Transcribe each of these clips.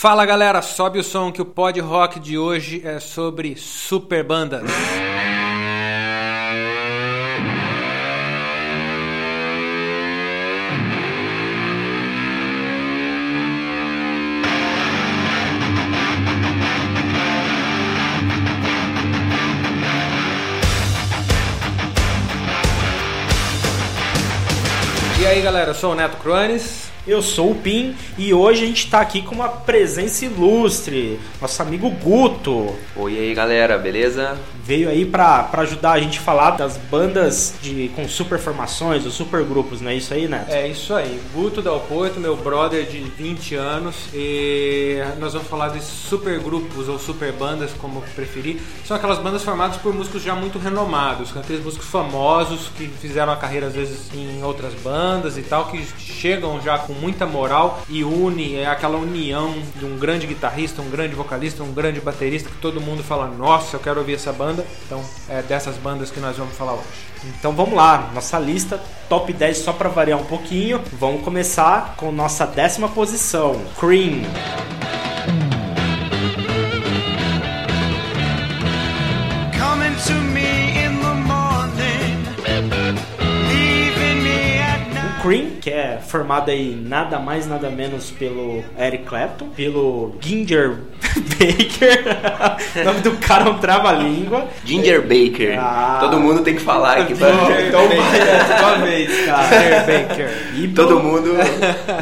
Fala galera, sobe o som que o pod rock de hoje é sobre super bandas. E aí galera, eu sou o Neto Crones. Eu sou o Pim e hoje a gente está aqui com uma presença ilustre, nosso amigo Guto. Oi aí galera, beleza? Veio aí para ajudar a gente a falar das bandas de, com super formações, os super grupos, não é isso aí, Neto? É isso aí, Guto Dal Porto, meu brother de 20 anos, e nós vamos falar de super grupos ou super bandas, como preferir. São aquelas bandas formadas por músicos já muito renomados, aqueles músicos famosos que fizeram a carreira às vezes em outras bandas e tal, que chegam já com muita moral e une, é aquela união de um grande guitarrista, um grande vocalista, um grande baterista que todo mundo fala: Nossa, eu quero ouvir essa banda. Então, é dessas bandas que nós vamos falar hoje. Então vamos lá, nossa lista top 10 só para variar um pouquinho. Vamos começar com nossa décima posição, Cream. Coming to Cream, que é formado aí nada mais nada menos pelo Eric Clapton, pelo Ginger Baker. o nome do cara é um trava-língua. Ginger Baker. Ah, Todo mundo tem que falar aqui pra Então vai, é tua vez, cara. Ginger Baker. E Todo mundo.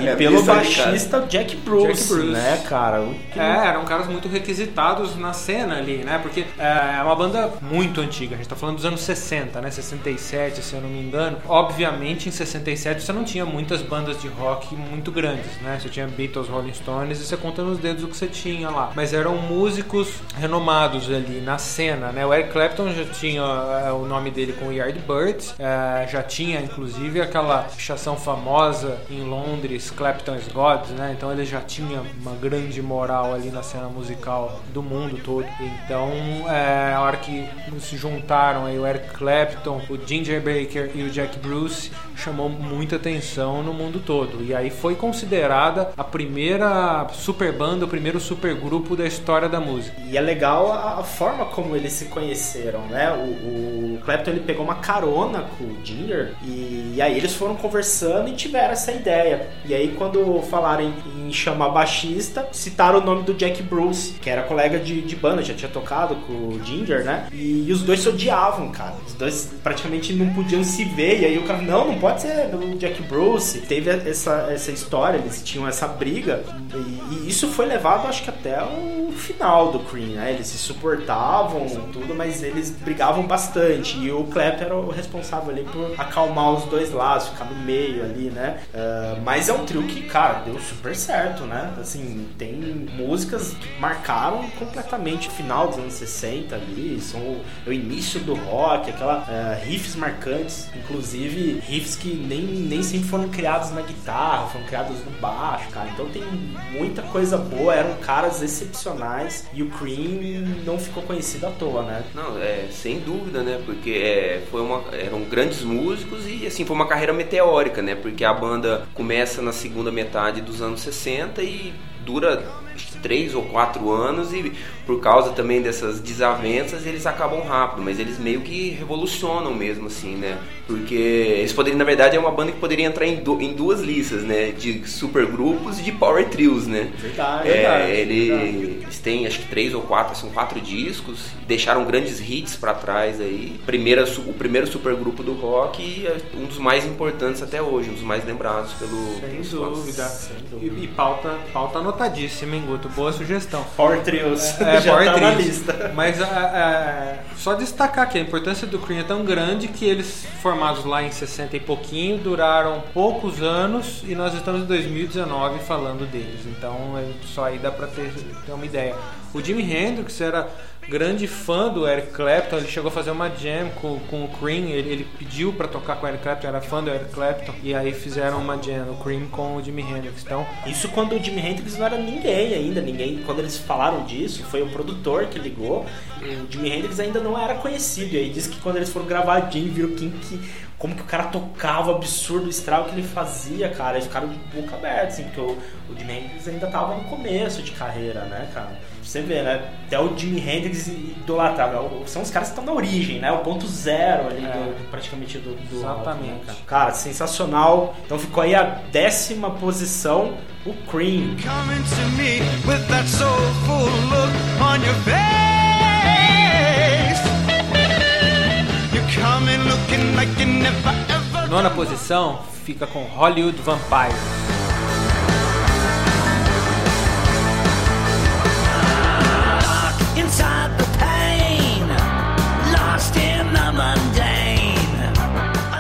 E é pelo baixista Jack Bruce, Jack Bruce, né, cara? Que... É, eram caras muito requisitados na cena ali, né? Porque é uma banda muito antiga. A gente tá falando dos anos 60, né? 67, se eu não me engano. Obviamente, em 67 você não tinha muitas bandas de rock muito grandes, né? Você tinha Beatles, Rolling Stones e você conta nos dedos o que você tinha lá. Mas eram músicos renomados ali na cena, né? O Eric Clapton já tinha é, o nome dele com Yardbirds, é, já tinha inclusive aquela pichação famosa em Londres, Clapton's Gods, né? Então ele já tinha uma grande moral ali na cena musical do mundo todo. Então, é, a hora que se juntaram aí o Eric Clapton, o Ginger Baker e o Jack Bruce, chamou muita atenção no mundo todo. E aí foi considerada a primeira super banda, o primeiro super grupo da história da música. E é legal a, forma como eles se conheceram, né? O, o Clapton ele pegou uma carona com o Ginger e, e, aí eles foram conversando e tiveram essa ideia. E aí quando falaram em, em chamar baixista, citaram o nome do Jack Bruce, que era colega de, de banda, já tinha tocado com o Ginger, né? E, e os dois se odiavam, cara. Os dois praticamente não podiam se ver. E aí o cara, não, não pode ser o Jack Bruce. Teve essa, essa história, eles tinham essa briga. E, e isso foi levado, acho que até o final do Cream, né? Eles se suportavam, tudo, mas eles brigavam bastante. E o Clap era o responsável ali por acalmar os dois lados, ficar no meio ali, né? Uh, mas é um trio que, cara, deu super certo, né? Assim, tem músicas que marcaram completamente o final dos anos 60 ali, são o, o início do rock, aquela uh, riffs marcantes, inclusive riffs que nem, nem sempre foram criados na guitarra, foram criados no baixo, cara. Então tem muita coisa boa, eram caras excepcionais e o Cream não ficou conhecido à toa, né? Não, é, sem dúvida, né? Porque é, foi uma, eram grandes músicos e assim foi uma carreira meteórica, né? Porque a banda começa na segunda metade dos anos 60 e dura três ou quatro anos e por causa também dessas desavenças eles acabam rápido, mas eles meio que revolucionam mesmo assim, né? Porque eles poderiam, na verdade, é uma banda que poderia entrar em, do, em duas listas, né? De supergrupos e de power trios, né? Verdade, é, verdade, ele, verdade. Eles têm acho que três ou quatro, são quatro discos, deixaram grandes hits para trás aí. Primeira, o primeiro supergrupo do rock e é um dos mais importantes até hoje, um dos mais lembrados pelo. Sem dúvida. Sem dúvida. E, e, pauta, pauta anotadíssima, hein, Guto? Boa sugestão. Power Trios. É, é já Power tá trios. na lista. Mas é, só destacar que a importância do Cream é tão grande que eles formados lá em 60 e pouquinho duraram poucos anos e nós estamos em 2019 falando deles. Então é, só aí dá pra ter, ter uma ideia. O Jimi Hendrix era grande fã do Eric Clapton, ele chegou a fazer uma jam com, com o Cream, ele, ele pediu para tocar com o Eric Clapton, era fã do Eric Clapton, e aí fizeram uma jam, o Cream com o Jimi Hendrix. Então, isso quando o Jimi Hendrix não era ninguém ainda, ninguém, quando eles falaram disso, foi o produtor que ligou, o Jimi Hendrix ainda não era conhecido, e aí disse que quando eles foram gravar a jam, viram quem que como que o cara tocava, o absurdo, o estrago que ele fazia, cara. Eles ficaram de boca aberta, assim, porque o, o Jimi Hendrix ainda tava no começo de carreira, né, cara? Você vê, né? Até o Jimi Hendrix idolatrava. São os caras que estão na origem, né? O ponto zero ali, É. do- praticamente do, do Exatamente. rock, né, cara? Cara, sensacional. Então ficou aí a décima posição, o Cream. coming to me with that soulful look on your face. You're coming looking like you never ever. Nona posição fica com Hollywood Vampires.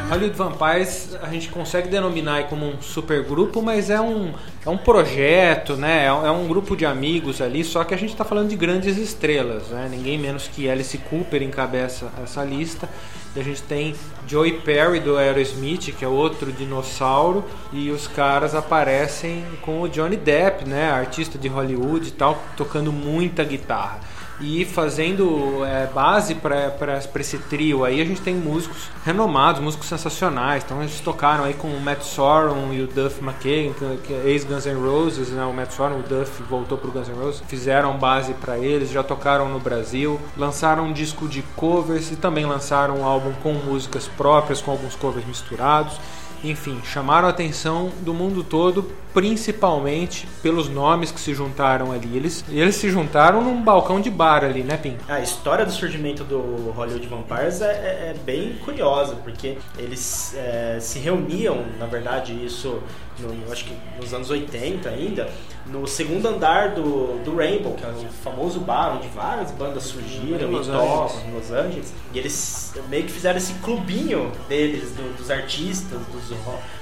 Hollywood Vampires a gente consegue denominar como um supergrupo, mas é um, é um projeto, né? É um, é grupo de amigos ali, só que a gente está falando de grandes estrelas, né? Ninguém menos que Alice Cooper encabeça essa lista. E a gente tem Joey Perry do Aerosmith, que é outro dinossauro, e os caras aparecem com o Johnny Depp, né? Artista de Hollywood e tal, tocando muita guitarra. E fazendo é, base para esse trio aí, a gente tem músicos renomados, músicos sensacionais. Então eles tocaram aí com o Matt Sorum e o Duff McKagan, que, é ex-Guns N' Roses, né? O Matt Sorum, o Duff voltou pro Guns N' Roses, fizeram base para eles, já tocaram no Brasil, lançaram um disco de covers e também lançaram um álbum com músicas próprias, com alguns covers misturados. Enfim, chamaram a atenção do mundo todo, principalmente pelos nomes que se juntaram ali. Eles, eles se juntaram num balcão de bar ali, né, Pim? A história do surgimento do Hollywood Vampires é, é- é bem curiosa, porque eles é, se reuniam, na verdade, isso no, acho que nos anos 80 ainda, no segundo andar do, do Rainbow, que é o famoso bar onde várias bandas surgiram Em Los e tocam Angeles. em Los Angeles. E eles meio que fizeram esse clubinho deles, do- dos artistas, dos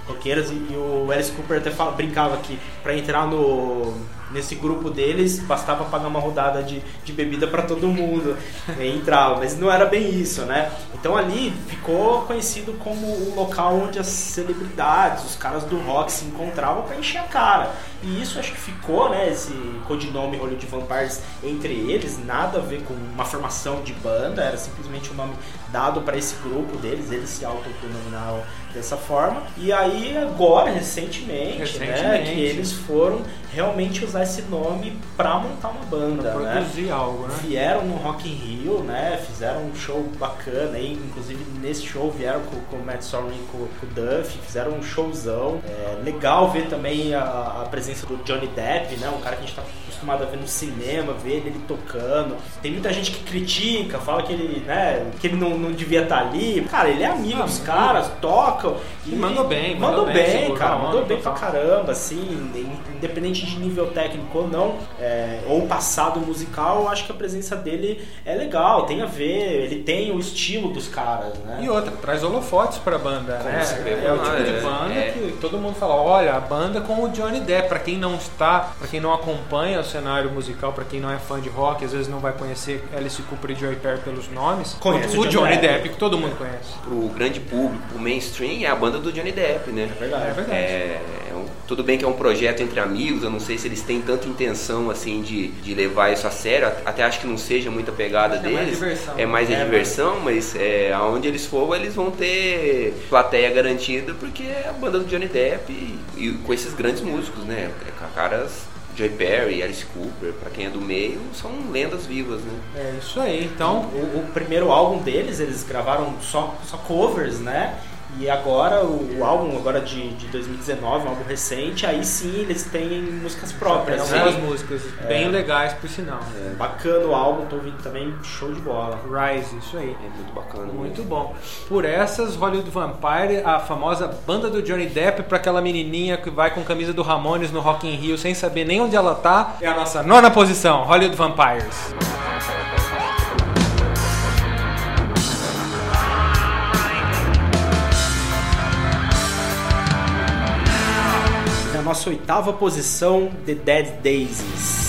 roqueiros, e, o Alice Cooper até fala- brincava que pra entrar no nesse grupo deles bastava pagar uma rodada de, de bebida pra todo mundo e entrava, mas não era bem isso, né? Então ali ficou conhecido como o local onde as celebridades, os caras do rock se encontravam pra encher a cara. E isso acho que ficou, né, esse codinome Hollywood Vampires entre eles, nada a ver com uma formação de banda, era simplesmente um nome dado para esse grupo deles, eles se autodenominaram dessa forma. E aí agora, recentemente, né, Recentemente. que eles foram realmente usar esse nome pra montar uma banda, né? Produzir algo, né? Vieram no Rock in Rio, né? Fizeram um show bacana aí, inclusive nesse show vieram com, com o Matt Sorum e com, com o Duff, fizeram um showzão. É legal ver também a, a presença do Johnny Depp, né? Um cara que a gente tá acostumado a ver no cinema, ver ele tocando. Tem muita gente que critica, fala que ele, né, que ele não, não devia estar ali. Cara, ele é amigo Ah, dos caras, toca. E mandou bem, mandou, mandou bem, bem, cara, mandou bem pra caramba, assim, independente de nível técnico ou não, é, ou passado musical, eu acho que a presença dele é legal, tem a ver, ele tem o estilo dos caras, né? E outra, traz holofotes pra banda, né? certeza. É o tipo de é, banda é. que todo mundo fala, olha, a banda com o Johnny Depp. Pra quem não está, pra quem não acompanha o cenário musical, pra quem não é fã de rock, às vezes não vai conhecer Alice Cooper e Joey Perry pelos nomes. Conhece o, o Johnny Johnny Depp, Depp. que todo mundo conhece. Pro grande público, o mainstream, é a banda do Johnny Depp, né? É verdade. É verdade. É, é um- tudo bem que é um projeto entre amigos, eu não sei se eles têm tanta intenção assim de, de levar isso a sério, até acho que não seja muita pegada que é mais deles. diversão. É mais a É, diversão, mas é, aonde eles for, eles vão ter plateia garantida, porque é a banda do Johnny Depp e, e com esses grandes músicos, né? Com caras Joy Perry, Alice Cooper, pra quem é do meio, são lendas vivas, né? É isso aí. Então, O, o primeiro álbum deles, eles gravaram só, só covers, né? E agora, o, o álbum agora de, de 2019, um álbum recente, aí sim eles têm músicas próprias. né? algumas músicas bem legais, por sinal. Bacana o álbum, tô ouvindo também, show de bola. Rise, isso aí. É muito bacana. Muito bom. Por essas, Hollywood Vampire, a famosa banda do Johnny Depp, pra aquela menininha que vai com camisa do Ramones no Rock in Rio sem saber nem onde ela tá, é a nossa nona posição, Hollywood Vampires. Nossa oitava posição, The Dead Daisies.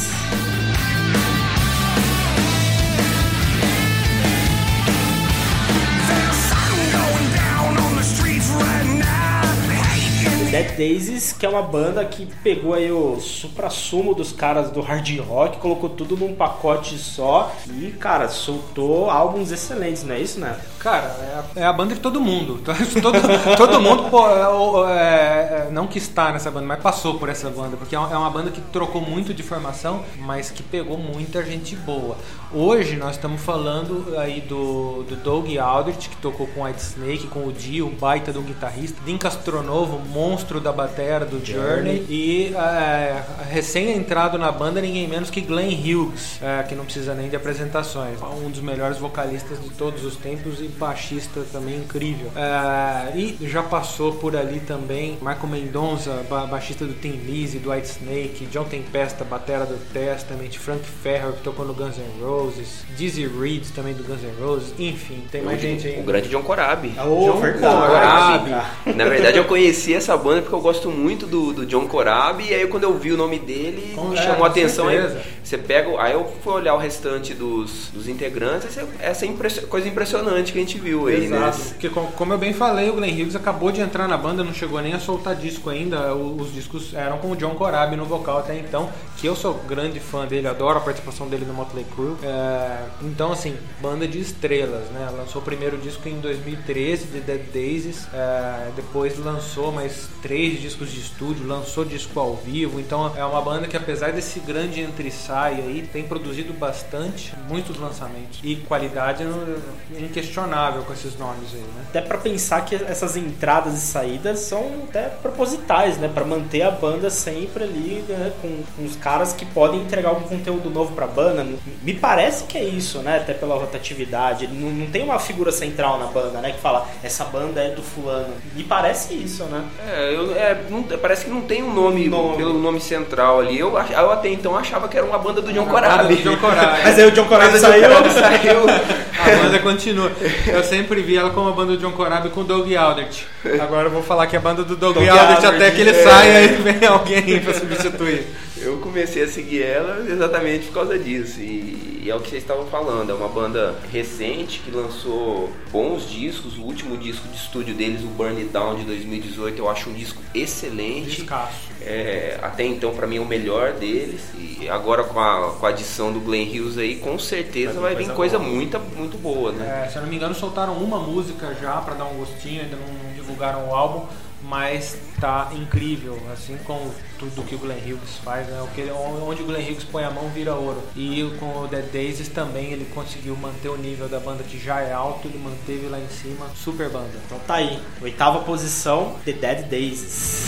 Dead Daisies, que é uma banda que pegou aí o supra-sumo dos caras do hard rock, colocou tudo num pacote só e, cara, soltou álbuns excelentes, não é isso, né? Cara, é a, é a banda de todo mundo. Todo, todo mundo, pô, é, o- é, é, não que está nessa banda, mas passou por essa banda. Porque é uma, é uma banda que trocou muito de formação, mas que pegou muita gente boa. Hoje nós estamos falando aí do, do Doug Aldrich, que tocou com White Snake, com o Dio, um baita de um guitarrista. Dean Castronovo, monstro da batera do Journey. E é, recém-entrado na banda, ninguém menos que Glenn Hughes, é, que não precisa nem de apresentações. Um dos melhores vocalistas de todos os tempos e baixista também incrível. É, e já passou por ali também Marco Mendonça, ba- baixista do Tim Lizzy, do White Snake, John Tempesta, batera do Testament, Frank Ferrer, que tocou no Guns N' Roses, Dizzy Reed também do Guns N' Roses, enfim, tem mais gente aí. O grande John Corabi. Ô, John. Corabi. Na verdade, eu conheci essa banda porque eu gosto muito do, do John Corabi. E aí, quando eu vi o nome dele, Com- me é, chamou a atenção. Aí, você pega. Aí eu fui olhar o restante dos, dos integrantes. Essa, essa impressio- coisa impressionante que a gente viu aí, né? Porque, com- como eu bem falei, o Glenn Hughes acabou de entrar na banda, não chegou nem a soltar disco ainda. Os discos eram com o John Corabi no vocal até então, que eu sou grande fã dele, adoro a participação dele no Motley Crue. É, então, assim, banda de estrelas, né? Lançou o primeiro disco em 2013, de Dead Daisies. é, depois lançou mais três discos de estúdio, lançou disco ao vivo. Então, é uma banda que, apesar desse grande entre-sai aí, tem produzido bastante, muitos lançamentos. E qualidade não- inquestionável com esses nomes aí, né? Até pra pensar que essas entradas e saídas são até propositais, né? Pra manter a banda sempre ali, né? Com, com os caras que podem entregar algum conteúdo novo pra banda. Me parece que é isso, né? Até pela rotatividade. Não, não tem uma figura central na banda, né? Que fala, essa banda é do fulano. Me parece isso, né? É, eu, é, não- parece que não tem um nome, Nome. pelo nome central ali. Eu, eu até então achava que era uma banda do John Corabi. do John Corabi. Mas aí o John Corabi John saiu. Saiu. A banda continua. Eu sempre vi ela como a banda do John Corabi com o Doug Aldrich. Agora eu vou falar que é a banda do Doug, Doug Aldrich Aldrich, até que ele é. saia e vem alguém pra substituir. Eu comecei a seguir ela exatamente por causa disso. E, e é o que vocês estavam falando. É uma banda recente que lançou bons discos. O último disco de estúdio deles, o Burn It Down de 2018, eu acho um disco excelente. Descasso. É, até então, pra mim, é o melhor deles. E agora com a, com a adição do Glenn Hughes aí, com certeza Vai vir coisa coisa boa. muito, boa, né? É, se eu não me engano, soltaram uma música já pra dar um gostinho, ainda não divulgaram o álbum, mas tá incrível, assim como tudo que o Glenn Hughes faz, né? O que ele- onde o Glenn Hughes põe a mão vira ouro. E com o Dead Daisies também ele conseguiu manter o nível da banda que já é alto, ele manteve lá em cima, super banda. Então tá aí. Oitava posição, The Dead Daisies.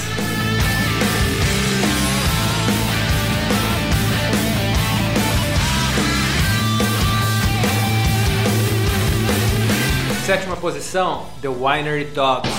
Sétima posição, The Winery Dogs.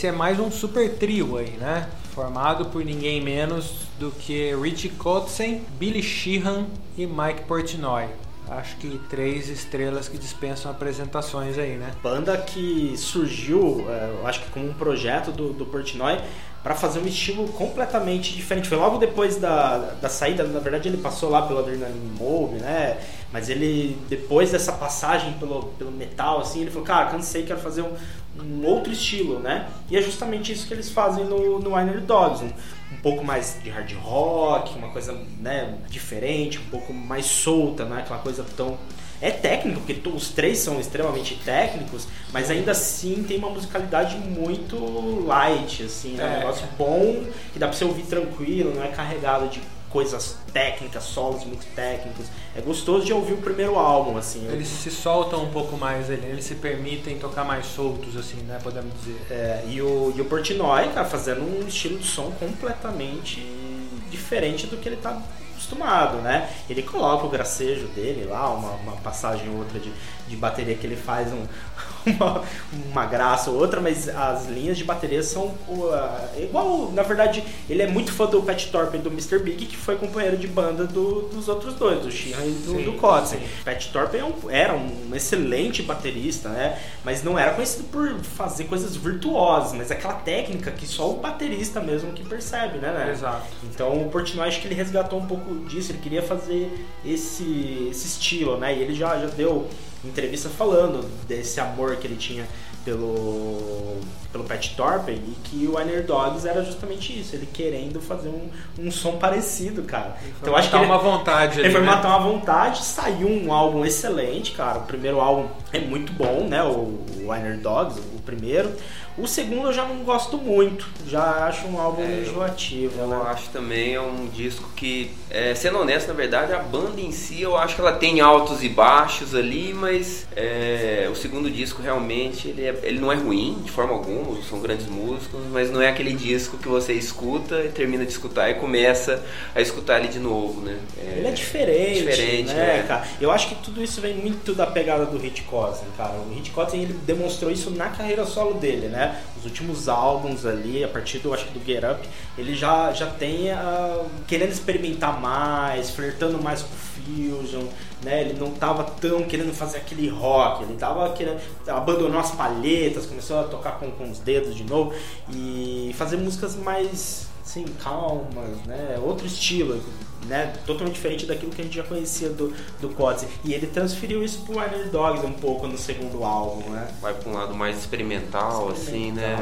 Esse é mais um super trio aí, né? Formado por ninguém menos do que Richie Kotzen, Billy Sheehan e Mike Portnoy. Acho que três estrelas que dispensam apresentações aí, né? Banda que surgiu, é, eu acho que como um projeto do, do Portnoy para fazer um estilo completamente diferente. Foi logo depois da, da saída, na verdade ele passou lá pelo Adrenaline Mob, né? Mas ele, depois dessa passagem pelo, pelo metal, assim, ele falou, cara, cansei, quero fazer um, um outro estilo, né? E é justamente isso que eles fazem no, no Winery Dogs. Um, um pouco mais de hard rock, uma coisa né, diferente, um pouco mais solta, não é aquela coisa tão é técnico, porque os três são extremamente técnicos, mas ainda assim tem uma musicalidade muito light, assim, né? É. um negócio bom, que dá pra você ouvir tranquilo, não é carregado de coisas técnicas, solos muito técnicos. É gostoso de ouvir o primeiro álbum, assim. Eles se soltam um pouco mais, ele- eles se permitem tocar mais soltos, assim, né? Podemos dizer. É, e, o, e o Portnoy, cara, fazendo um estilo de som completamente diferente do que ele tá acostumado, né? Ele coloca o gracejo dele lá, uma, uma passagem ou outra de, de bateria que ele faz um, uma, uma graça ou outra, mas as linhas de bateria são uh, igual. Na verdade, ele é muito fã do Pat Thorpe e do Mr. Big, que foi companheiro de banda do- dos outros dois, do Sheehan e do, Sim, do sim. Pat Thorpe é um- era um excelente baterista, né? Mas não era conhecido por fazer coisas virtuosas, mas aquela técnica que só o baterista mesmo que percebe, né? né? Exato. Então o Portnoy acho que ele resgatou um pouco disso, ele queria fazer esse, esse estilo, né? E ele já, já deu entrevista falando desse amor que ele tinha pelo, pelo Pat Thorpe e que o Winer Dogs era justamente isso, ele querendo fazer um, um som parecido, cara. Então acho que Matar ele, uma vontade ele ali, foi né? matar uma vontade, saiu um álbum excelente, cara. O primeiro álbum é muito bom, né? O Winer Dogs, o primeiro. O segundo eu já não gosto muito, já acho um álbum É, eu- enjoativo, Eu né? acho também é um disco que, é, sendo honesto, na verdade, a banda em si, eu acho que ela tem altos e baixos ali, mas é, o segundo disco realmente ele, é- ele não é ruim de forma alguma, são grandes músicos, mas não é aquele disco que você escuta e termina de escutar e começa a escutar ele de novo, né? Ele é diferente, diferente, né, é. cara? Eu acho que tudo isso vem muito da pegada do Hit Kotzen, cara. O Hit Kotzen, ele demonstrou isso na carreira solo dele, né? Os últimos álbuns ali, a partir do, acho que do Get Up, ele já, já tem ah, querendo experimentar mais, flertando mais com o Fusion, né? Ele não tava tão querendo fazer aquele rock, ele tava querendo... Abandonou as palhetas, começou a tocar com, com os dedos de novo e fazer músicas mais assim, calmas, né? Outro estilo, né? Totalmente diferente daquilo que a gente já conhecia do, do Kotzen. E ele transferiu isso pro Winer Dogs um pouco no segundo álbum, né? Vai pra um lado mais experimental, assim, né?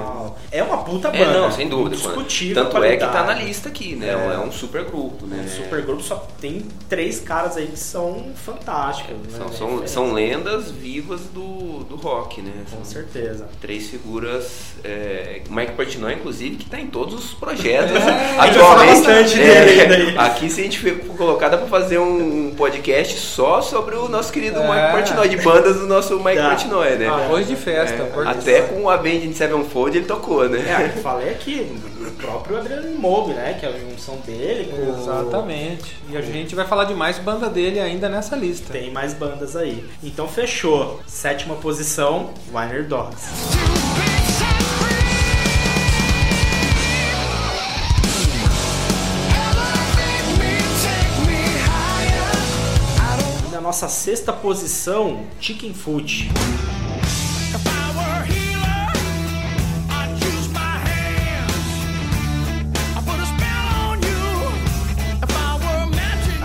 É uma puta É, banda. não, sem dúvida. Indiscutível. Tanto é que tá na lista aqui, né? É. É, um super grupo, né? Um super grupo só tem três caras aí que são fantásticos. né? São, são, Referência. são lendas vivas do, do rock, né? Com São certeza. três figuras. É, Mike Portnoy, inclusive, que tá em todos os projetos É, atualmente. bastante É, dele aqui, se a gente for colocar, dá pra fazer um podcast só sobre o nosso querido É. Mike Portnoy, de bandas do nosso Mike Dá. Portnoy, né? Arroz de festa. É, até com o Avenged Sevenfold ele tocou, né? É, eu falei aqui, o próprio Adriano Moube, né? Que é a junção dele com Exatamente. E a gente vai falar de mais banda dele ainda nessa lista. Tem mais bandas aí. Então fechou. Sétima posição, Winer Dogs. Nossa sexta posição, Chicken Foot.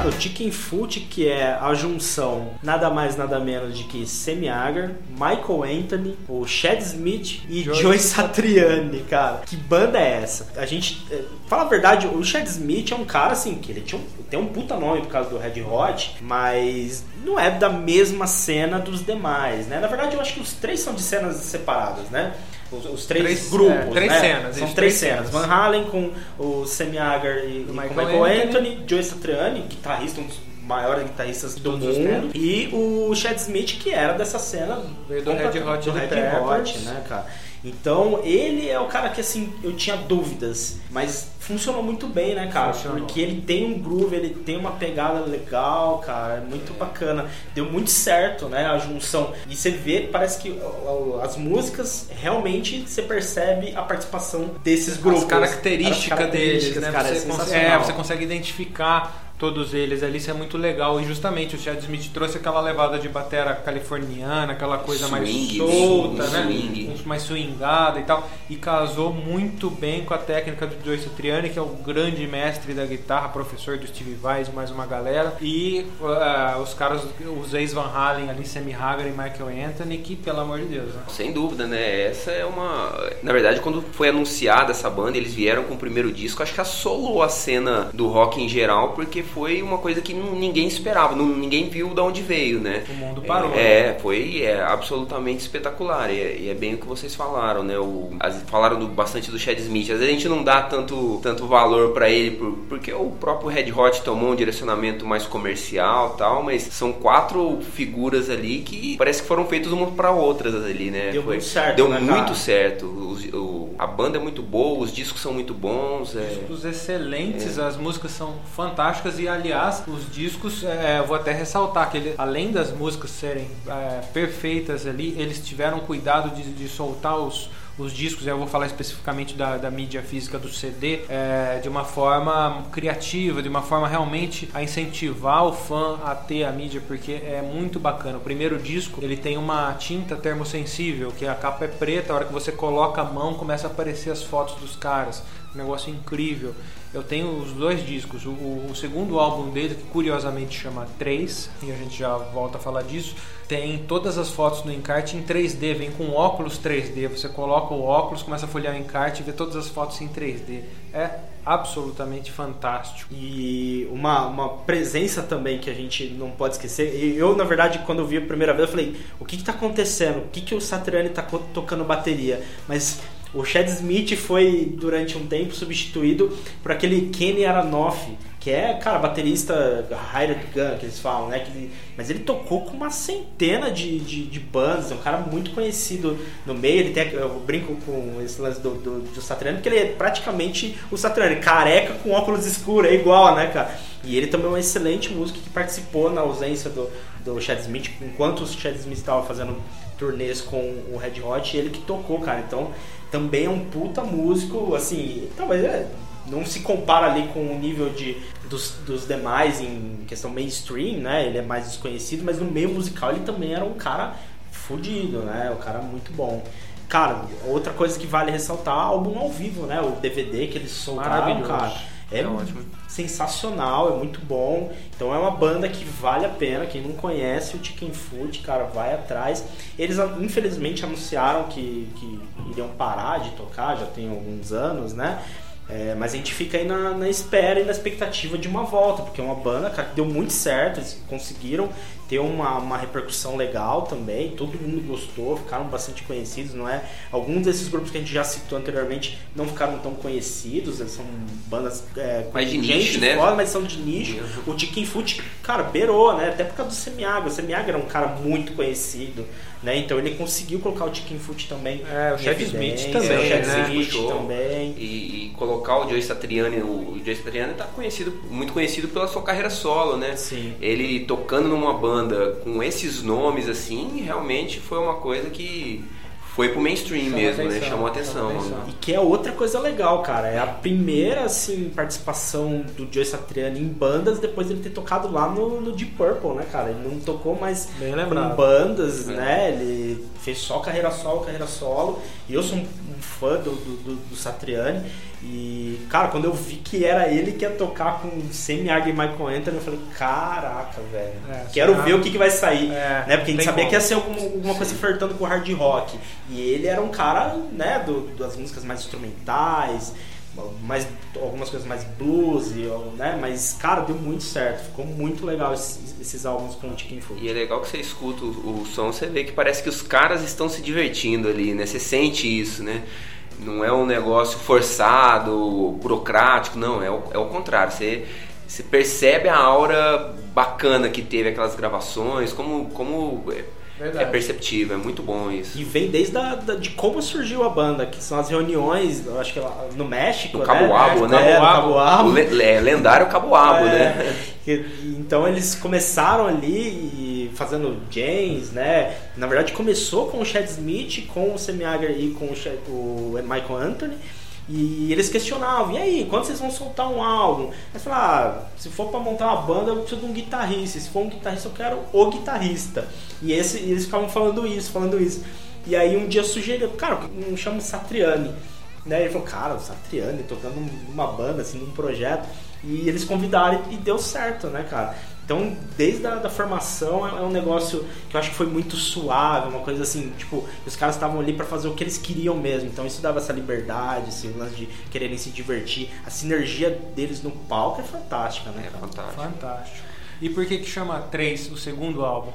O Chicken Foot, que é a junção nada mais nada menos de que Sammy Hagar, Michael Anthony, o Chad Smith e Joe Joe Satriani, cara. Que banda é essa? A gente, eh, fala a verdade, o Chad Smith é um cara assim, que ele tinha um, tem um puta nome por causa do Red Hot, mas não é da mesma cena dos demais, né? Na verdade, eu acho que os três são de cenas separadas, né? Os, os três, Três- grupos, é, três né? cenas, São três cenas. Van Halen com o Sammy Hagar e, e com Michael Michael Anthony, Anthony. Joe Satriani, guitarrista, um dos maiores guitarristas do Todos os mundo, tempos. e o Chad Smith, que era dessa cena do completa- Red Hot do Red. Hot, né, cara? Então, ele é o cara que, assim, eu tinha dúvidas, mas funcionou muito bem, né, cara? Funcionou. Porque ele tem um groove, ele tem uma pegada legal, cara, é muito bacana. Deu muito certo, né, a junção. E você vê, parece que as músicas, realmente, você percebe a participação desses grupos. As características As deles, né? cara, é você, consegue, sensacional. é, você consegue identificar todos eles ali, isso é muito legal. E justamente o Chad Smith trouxe aquela levada de batera californiana, aquela coisa mais Swing, solta, um né? swing. Mais swingada e tal. E casou muito bem com a técnica do Joe Satriani, que é o grande mestre da guitarra, professor do Steve Vai mais uma galera. E ah, os caras, os ex-Van Halen ali, Sammy Hagar e Michael Anthony, que pelo amor de Deus, né? Sem dúvida, né? Essa é uma. Na verdade, quando foi anunciada essa banda, eles vieram com o primeiro disco, acho que assolou a cena do rock em geral, porque foi uma coisa que ninguém esperava, ninguém viu de onde veio, né? O mundo parou. É, foi é, absolutamente espetacular. E é, e é bem o que vocês falaram, né? O, as- falaram do- bastante do Chad Smith. Às vezes a gente não dá tanto, tanto valor pra ele, por- porque o próprio Red Hot tomou um direcionamento mais comercial tal, mas são quatro figuras ali que parece que foram feitas uma pra outras ali, né? Deu Foi- muito certo, Deu né, muito cara? certo. Os- o- a banda é muito boa, os discos são muito bons. É, Discos excelentes, as músicas são fantásticas e e aliás os discos é, eu vou até ressaltar que ele, além das músicas serem é, perfeitas ali eles tiveram cuidado de, de soltar os os discos, eu vou falar especificamente da, da mídia física do CD, é, de uma forma criativa, de uma forma realmente a incentivar o fã a ter a mídia, porque é muito bacana. O primeiro disco ele tem uma tinta termosensível, que a capa é preta, a hora que você coloca a mão começa a aparecer as fotos dos caras. Um negócio incrível. Eu tenho os dois discos. O, o, segundo álbum dele, que curiosamente chama 3, e a gente já volta a falar disso, tem todas as fotos no encarte em 3D, vem com óculos 3D. Você coloca o óculos, começa a folhear o encarte e vê todas as fotos em 3D. É absolutamente fantástico. E uma, uma presença também que a gente não pode esquecer. Eu, na verdade, quando eu vi a primeira vez, eu falei: o que está acontecendo? O que, que o Satriani está tocando bateria? Mas o Chad Smith foi, durante um tempo, substituído por aquele Kenny Aranoff, que é, cara, baterista hired gun, que eles falam, né? Mas ele tocou com uma centena de, de, de bandas, é um cara muito conhecido no meio. Ele tem, eu brinco com esse lance do, do, do Satriani, porque ele é praticamente o Satriani, careca com óculos escuros, é igual, né, cara? E ele também é um excelente músico que participou na ausência do, do Chad Smith, enquanto o Chad Smith estava fazendo turnês com o Red Hot, ele que tocou, cara. Então, também é um puta músico, assim, talvez é, não se compara ali com o nível de, dos, dos demais em questão mainstream, né? Ele é mais desconhecido, mas no meio musical ele também era um cara fudido, né? Um cara muito bom. Cara, outra coisa que vale ressaltar, álbum ao vivo, né? O DVD que eles soltaram, cara. É, É ótimo. Sensacional, é muito bom. Então é uma banda que vale a pena. Quem não conhece o Chicken Food, cara, vai atrás. Eles infelizmente anunciaram que, que iriam parar de tocar, já tem alguns anos, né? É, mas a gente fica aí na, na espera e na expectativa de uma volta, porque é uma banda, cara, que deu muito certo, eles conseguiram ter uma, uma repercussão legal também, todo mundo gostou, ficaram bastante conhecidos, não é? Alguns desses grupos que a gente já citou anteriormente não ficaram tão conhecidos, são bandas é, com Mais de nicho, né? foda, mas são de nicho. O Chicken Foot, cara, beirou, né? Até por causa do Semiaga. O Semiaga era um cara muito conhecido, né? Então ele conseguiu colocar o Chicken Foot também. É, o evidência, Smith também, o Chad né? Smith Puxou. também. E, e colocar o Joe Satriani, o, o Joe Satriani tá conhecido, muito conhecido pela sua carreira solo, né? Sim. Ele tocando numa banda com esses nomes assim, realmente foi uma coisa que foi pro mainstream Chamou mesmo, né? atenção, Chamou atenção. chamou atenção. né? E que é outra coisa legal, cara. É a primeira, assim, participação do Joe Satriani em bandas depois dele ter tocado lá no, no Deep Purple, né, cara? Ele não tocou mais lembrado. bandas, É. né? Ele fez só carreira solo, carreira solo. E eu sou um, um fã do, do, do- do Satriani. E, cara, quando eu vi que era ele que ia tocar com Sammy Hagar e Michael Anthony, eu falei, caraca, velho. É, Quero ver o que, que vai sair. É, né? Porque a gente sabia como. que ia ser alguma, alguma coisa flertando com o hard rock. E ele era um cara, né, do, das músicas mais instrumentais, mais, algumas coisas mais blues, e, né? Mas, cara, deu muito certo. Ficou muito legal esses, esses álbuns com o Chicken Food. E é legal que você escuta o, o som, você vê que parece que os caras estão se divertindo ali, né? Você sente isso, né? Não é um negócio forçado, burocrático, não, é o, é o contrário. Você, você percebe a aura bacana que teve aquelas gravações, como, como é, Verdade. é perceptível, é muito bom isso. E vem desde a, da- de como surgiu a banda, que são as reuniões, eu acho que lá no México, No né? Caboabo, né? É, no Caboabo. Le- é, lendário Caboabo, É, né? que- Então eles começaram ali e fazendo jams, né? Na verdade começou com o Chad Smith, com o Sammy e com o, Chad- o Michael Anthony. E eles questionavam, e aí, quando vocês vão soltar um álbum? Eles falaram, ah, se for pra montar uma banda, eu preciso de um guitarrista. Se for um guitarrista, eu quero o guitarrista. E esse, eles ficavam falando isso, falando isso. E aí um dia sugeriu, cara, não chama Satriani. Né? Ele falou, cara, o Satriani tocando numa banda, assim, num projeto. E eles convidaram e deu certo, né, cara? Então, desde a da formação, é é um negócio que eu acho que foi muito suave, uma coisa assim, tipo, os caras estavam ali pra fazer o que eles queriam mesmo. Então, isso dava essa liberdade, esse lance de quererem se divertir. A sinergia deles no palco é fantástica, né, É fantástico. Fantástico. E por que que chama 3 o segundo álbum?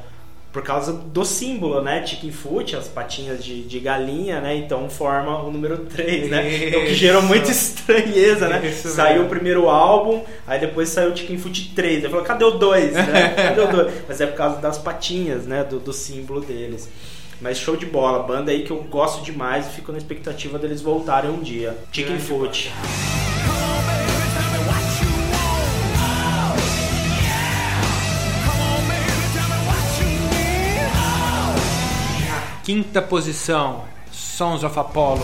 Por causa do símbolo, né? Chicken foot, as patinhas de, de galinha, né? Então forma o número 3, né? Então que gerou Isso. muita estranheza, né? Isso saiu mesmo. o primeiro álbum, aí depois saiu o Chicken Foot 3. Eu falei, cadê o 2? Né? Cadê o 2? Mas é por causa das patinhas, né? Do, do símbolo deles. Mas show de bola, banda aí que eu gosto demais e fico na expectativa deles voltarem um dia. Chicken Grande Foot. Quinta posição, Sons of Apollo.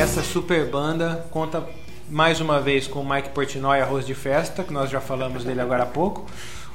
Essa super banda conta mais uma vez com o Mike Portnoy, Arroz de Festa, que nós já falamos dele agora há pouco.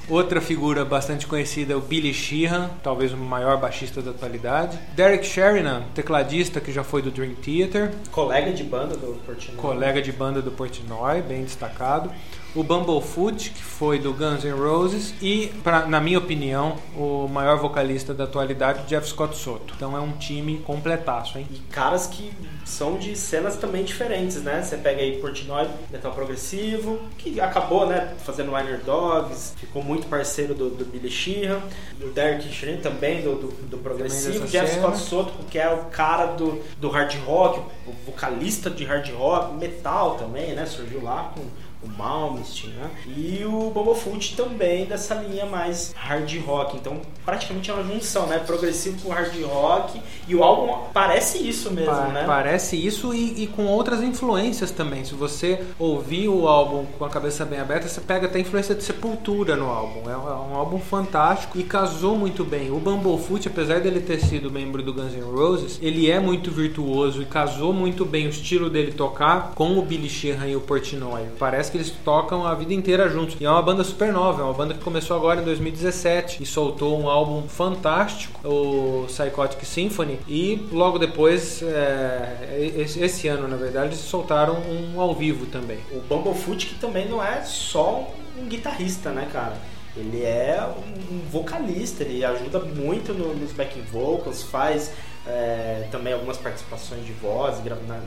Outra figura bastante conhecida é o Billy Sheehan, talvez o maior baixista da atualidade. Derek Sheridan, tecladista que já foi do Dream Theater, Colega de banda do Portnoy. colega de banda do Portnoy, bem destacado. O Bumblefoot, que foi do Guns N' Roses. E, pra, na minha opinião, o maior vocalista da atualidade, Jeff Scott Soto. Então é um time completaço, hein? E caras que são de cenas também diferentes, né? Você pega aí Portnoy, metal progressivo, que acabou, né, fazendo Winer Dogs, ficou muito parceiro do, do Billy Sheehan. E o Derek Shrine também, do, do, do progressivo. Jeff cena. Scott Soto, que é o cara do, do hard rock, o vocalista de hard rock, metal também, né? Surgiu lá com o Malmsteen, né? E o Bumblefoot também dessa linha mais hard rock. Então, praticamente é uma junção, né? Progressivo com hard rock. E o álbum parece isso mesmo, Pa- né? Parece isso e, e com outras influências também. Se você ouvir o álbum com a cabeça bem aberta, você pega até influência de Sepultura no álbum. É um, é um álbum fantástico e casou muito bem. O Bumblefoot, apesar dele ter sido membro do Guns N' Roses, ele é muito virtuoso e casou muito bem o estilo dele tocar com o Billy Sheehan e o Portnoy. Parece que eles tocam a vida inteira juntos. E é uma banda super nova, é uma banda que começou agora em 2017 e soltou um álbum fantástico, o Psychotic Symphony, e logo depois, é, esse, esse ano na verdade, eles soltaram um ao vivo também. O Bumblefoot que também não é só um guitarrista, né, cara? Ele é um vocalista, ele ajuda muito no- nos backing vocals, faz é, também algumas participações de voz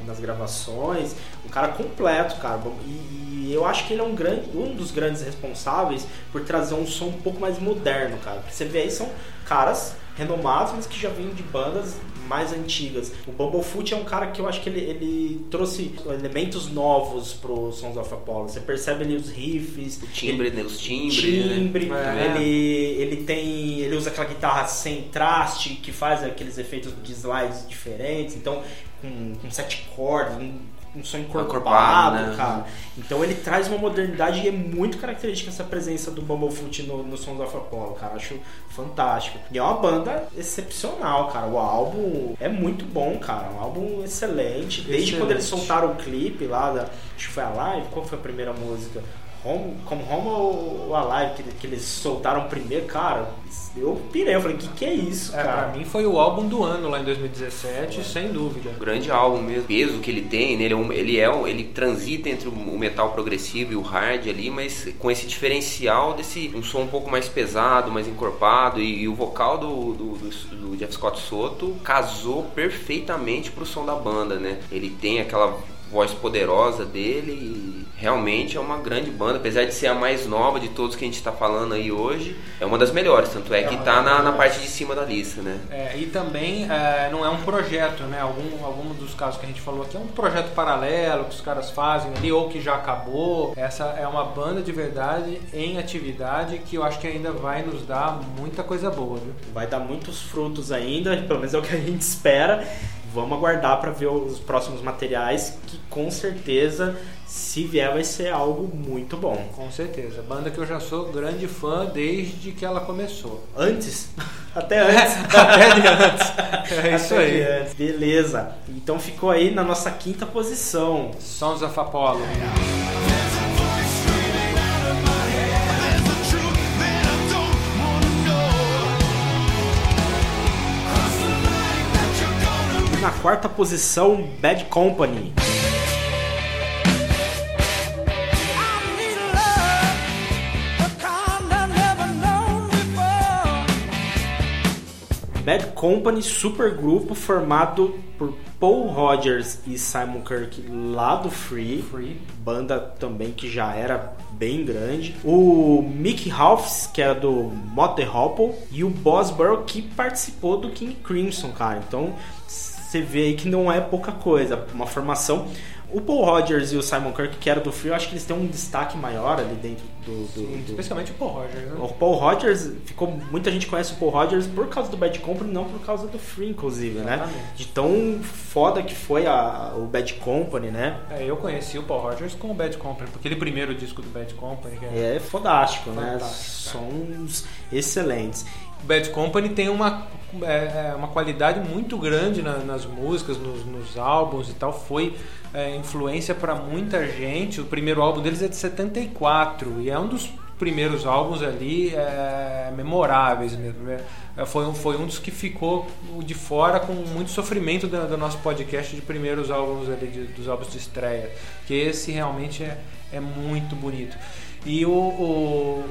nas gravações. Um cara completo, cara. E, e eu acho que ele é um, grande, um dos grandes responsáveis por trazer um som um pouco mais moderno, cara. Porque você vê aí, são caras renomados, mas que já vêm de bandas mais antigas. O Bumblefoot é um cara que eu acho que ele, ele trouxe elementos novos pro Sons of Apollo. Você percebe ali os riffs, O timbre, né? Os timbres, timbre, né? Ele, ele tem. Ele usa aquela guitarra sem traste que faz aqueles efeitos de slides diferentes, então com, com sete cordas, um, um som encorpado, Encorpado, né? cara. Então ele traz uma modernidade e é muito característica essa presença do Bumblefoot no, no Sons of Apollo, cara. Acho fantástico. E é uma banda excepcional, cara. O álbum é muito bom, cara. Um álbum excelente. Desde Excelente. quando eles soltaram o clipe lá da. Acho que foi a live. Qual foi a primeira música? Home, Come Home ou Alive, que, que eles soltaram primeiro, cara, eu pirei, eu falei, que que é isso, É, pra cara? mim foi o álbum do ano lá em 2017, sem dúvida. Um grande álbum mesmo. O peso que ele tem, né? ele, é um- ele é um- ele transita entre o metal progressivo e o hard ali, mas com esse diferencial desse um som um pouco mais pesado, mais encorpado e, e o vocal do, do, do- do Jeff Scott Soto casou perfeitamente pro som da banda, né? Ele tem aquela voz poderosa dele e realmente é uma grande banda, apesar de ser a mais nova de todos que a gente está falando aí hoje, é uma das melhores, tanto é que tá na, na parte de cima da lista, né? É, e também é, não é um projeto, né? Algum, algum dos casos que a gente falou aqui é um projeto paralelo que os caras fazem ali ou que já acabou. Essa é uma banda de verdade em atividade que eu acho que ainda vai nos dar muita coisa boa, viu? Vai dar muitos frutos ainda, pelo menos é o que a gente espera. Vamos aguardar para ver os próximos materiais, que com certeza, se vier, vai ser algo muito bom. Com certeza. Banda que eu já sou grande fã desde que ela começou. Antes? Até antes. Até de antes. É isso Até aí. antes. Beleza. Então ficou aí na nossa quinta posição. Sons of Apollo. Na quarta posição, Bad Company. Bad Company, super grupo formado por Paul Rogers e Simon Kirk lá do Free. Free. Banda também que já era bem grande. O Mick Halfs, que era do Motor Hopple. E o Bosborough, que participou do King Crimson, cara. Então você vê aí que não é pouca coisa. Uma formação O Paul Rogers e o Simon Kirk, que era do Free, eu acho que eles têm um destaque maior ali dentro do. do- Sim, do- especialmente o Paul Rogers. Né? O Paul Rogers, ficou, muita gente conhece o Paul Rogers por causa do Bad Company, não por causa do Free, inclusive, né? Exatamente. De tão foda que foi a, o Bad Company, né? É, eu conheci o Paul Rogers com o Bad Company, porque aquele primeiro disco do Bad Company, é É fodástico, né? Sons excelentes. Bad Company tem uma, é, é, uma qualidade muito grande na- nas músicas, nos, nos álbuns e tal. Foi é, influência para muita gente. O primeiro álbum deles é de 74 e é um dos primeiros álbuns ali é, memoráveis mesmo. né? É, foi, um, foi um dos que ficou de fora com muito sofrimento do, do nosso podcast de primeiros álbuns ali, de- dos álbuns de estreia. Que esse realmente é, é muito bonito. E o, o-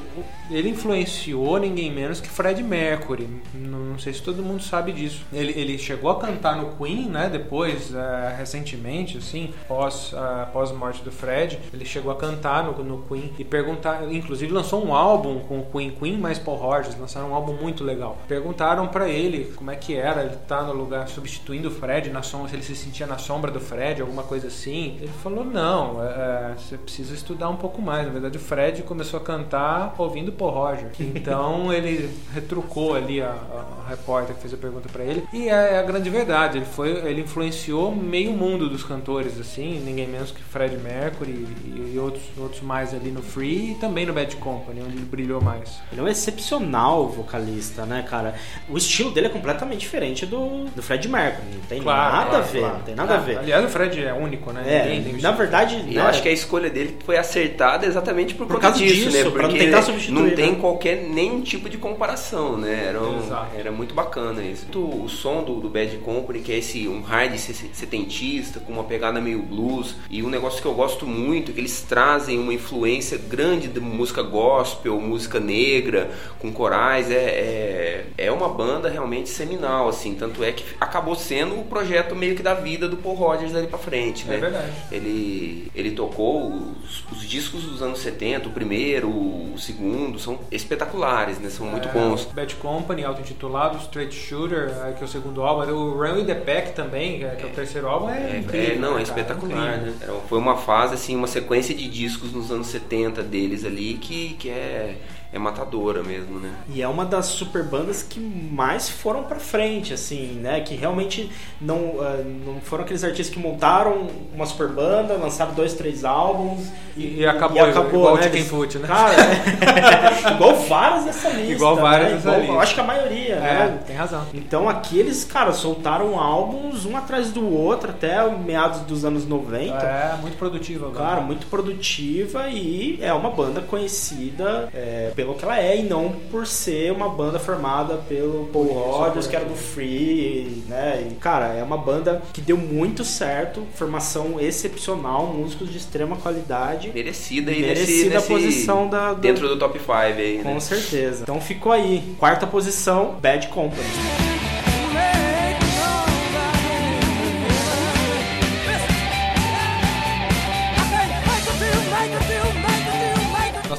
ele influenciou ninguém menos que Fred Mercury. Não, sei se todo mundo sabe disso. Ele, ele chegou a cantar no Queen, né? Depois, eh, recentemente, assim, pós, ah, pós morte do Fred, ele chegou a cantar no, no Queen e perguntar, inclusive lançou um álbum com o Queen, Queen mais Paul Rogers, lançaram um álbum muito legal. Perguntaram pra ele como é que era ele estar no lugar substituindo o Fred na se ele se sentia na sombra do Fred, alguma coisa assim. Ele falou não, é, você precisa estudar um pouco mais. Na verdade, o Fred começou a cantar ouvindo Paul Roger. Então ele retrucou ali a, a- repórter que fez a pergunta pra ele. E é a grande verdade, ele foi, ele influenciou meio mundo dos cantores assim, ninguém menos que Fred Mercury e, e outros outros mais ali no Free e também no Bad Company, onde ele brilhou mais. Ele é um excepcional vocalista, né, cara? O estilo dele é completamente diferente do, do Fred Mercury. Não tem Claro, nada claro, a ver, claro. não tem nada a ver. Aliás, o Fred é único, né? É, Ninguém tem o na verdade, né, eu acho que a escolha dele foi acertada exatamente por, Por conta causa disso, disso, né? Porque tentar substituir, não tem né? qualquer nenhum tipo de comparação, né? Era, um- era muito bacana isso. O, som do, do Bad Company, que é esse um hard se- setentista, com uma pegada meio blues, e um negócio que eu gosto muito, que eles trazem uma influência grande de música gospel, música negra, com corais, é, é, é uma banda realmente seminal, assim, tanto é que acabou sendo o projeto meio que da vida do Paul Rogers dali pra frente, né? É verdade. Ele, ele tocou os, os discos dos anos 70, o primeiro, o segundo, são espetaculares, né? São muito É, bons. Bad Company, auto-intitulado, Straight Shooter, é, que é o segundo álbum. O Run with the Pack também, que é, é o terceiro álbum, é, É, incrível. é, não, né, é cara? espetacular, né? Foi uma fase, assim, uma sequência de discos nos anos 70 deles ali que, que é, é matadora mesmo, né? E é uma das super bandas que mais foram pra frente, assim, né? Que realmente não, ah, não foram aqueles artistas que montaram uma super banda, lançaram dois, três álbuns E- e acabou, igual o Chicken Foot, né? Cara, é. igual vários dessa lista. Igual vários né? dessa Igual- lista. Eu acho que a maioria, É, né? tem razão. Então aqui eles, cara, soltaram álbuns um atrás do outro até meados dos anos 90. É, muito produtivo agora. Cara, muito produtiva e é uma banda conhecida é, pelo que ela é e não por ser uma banda formada pelo Paul Rodgers, que era do Free, né? E, cara, é uma banda que deu muito certo, formação excepcional, músicos de extrema qualidade. Merecida aí Merecida nesse, a posição da, do- dentro do top 5 aí, Com né? certeza. Então ficou aí. Quarta posição, Bad Company.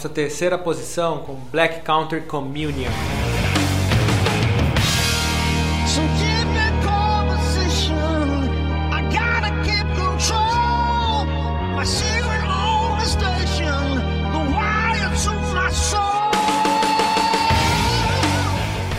Nossa terceira posição com Black Counter Communion.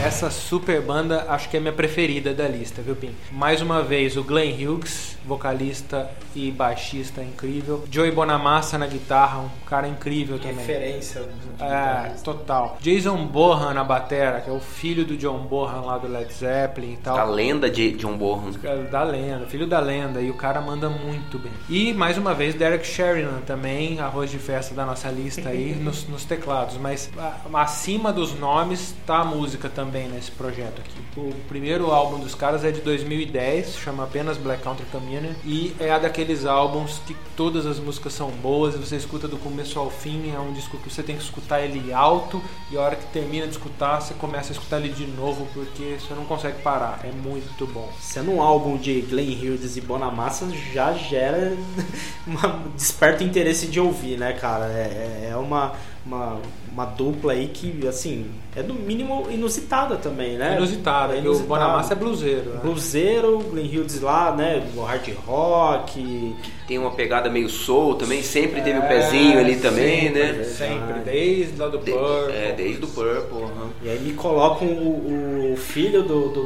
Essa super banda acho que é minha preferida da lista, viu, Pim? Mais uma vez o Glenn Hughes, vocalista e baixista incrível. Joey Bonamassa na guitarra, um cara incrível também. Referência. É, total. Jason Bohan na batera, que é o filho do John Bohan lá do Led Zeppelin e tal. A lenda de John Bonham. É, Da lenda, filho da lenda, e o cara manda muito bem. E mais uma vez, Derek Sheridan também, arroz de festa da nossa lista aí, nos, nos teclados. Mas acima dos nomes tá a música também nesse projeto aqui. O primeiro álbum dos caras é de 2010, chama apenas Black Country Communion, e é daqueles álbuns que todas as músicas são boas, você escuta do começo ao fim, é um disco que você tem que escutar ele alto, e a hora que termina de escutar, você começa a escutar ele de novo, porque você não consegue parar. É muito bom. Sendo um álbum de Glenn Hughes e Bonamassa já gera uma desperta interesse de ouvir, né, cara? É, é uma, uma, uma dupla aí que, assim, é no mínimo inusitada também, né? Inusitado, É porque o Bonamassa é bluseiro. Né? Bluseiro, Glenn Hughes lá, né? O hard rock. Tem uma pegada meio soul também, sempre teve o É, pezinho ali também, sempre, né? Sempre, desde lá do De- Purple. é, desde o Purple. aham. E aí me colocam o, o filho do, do,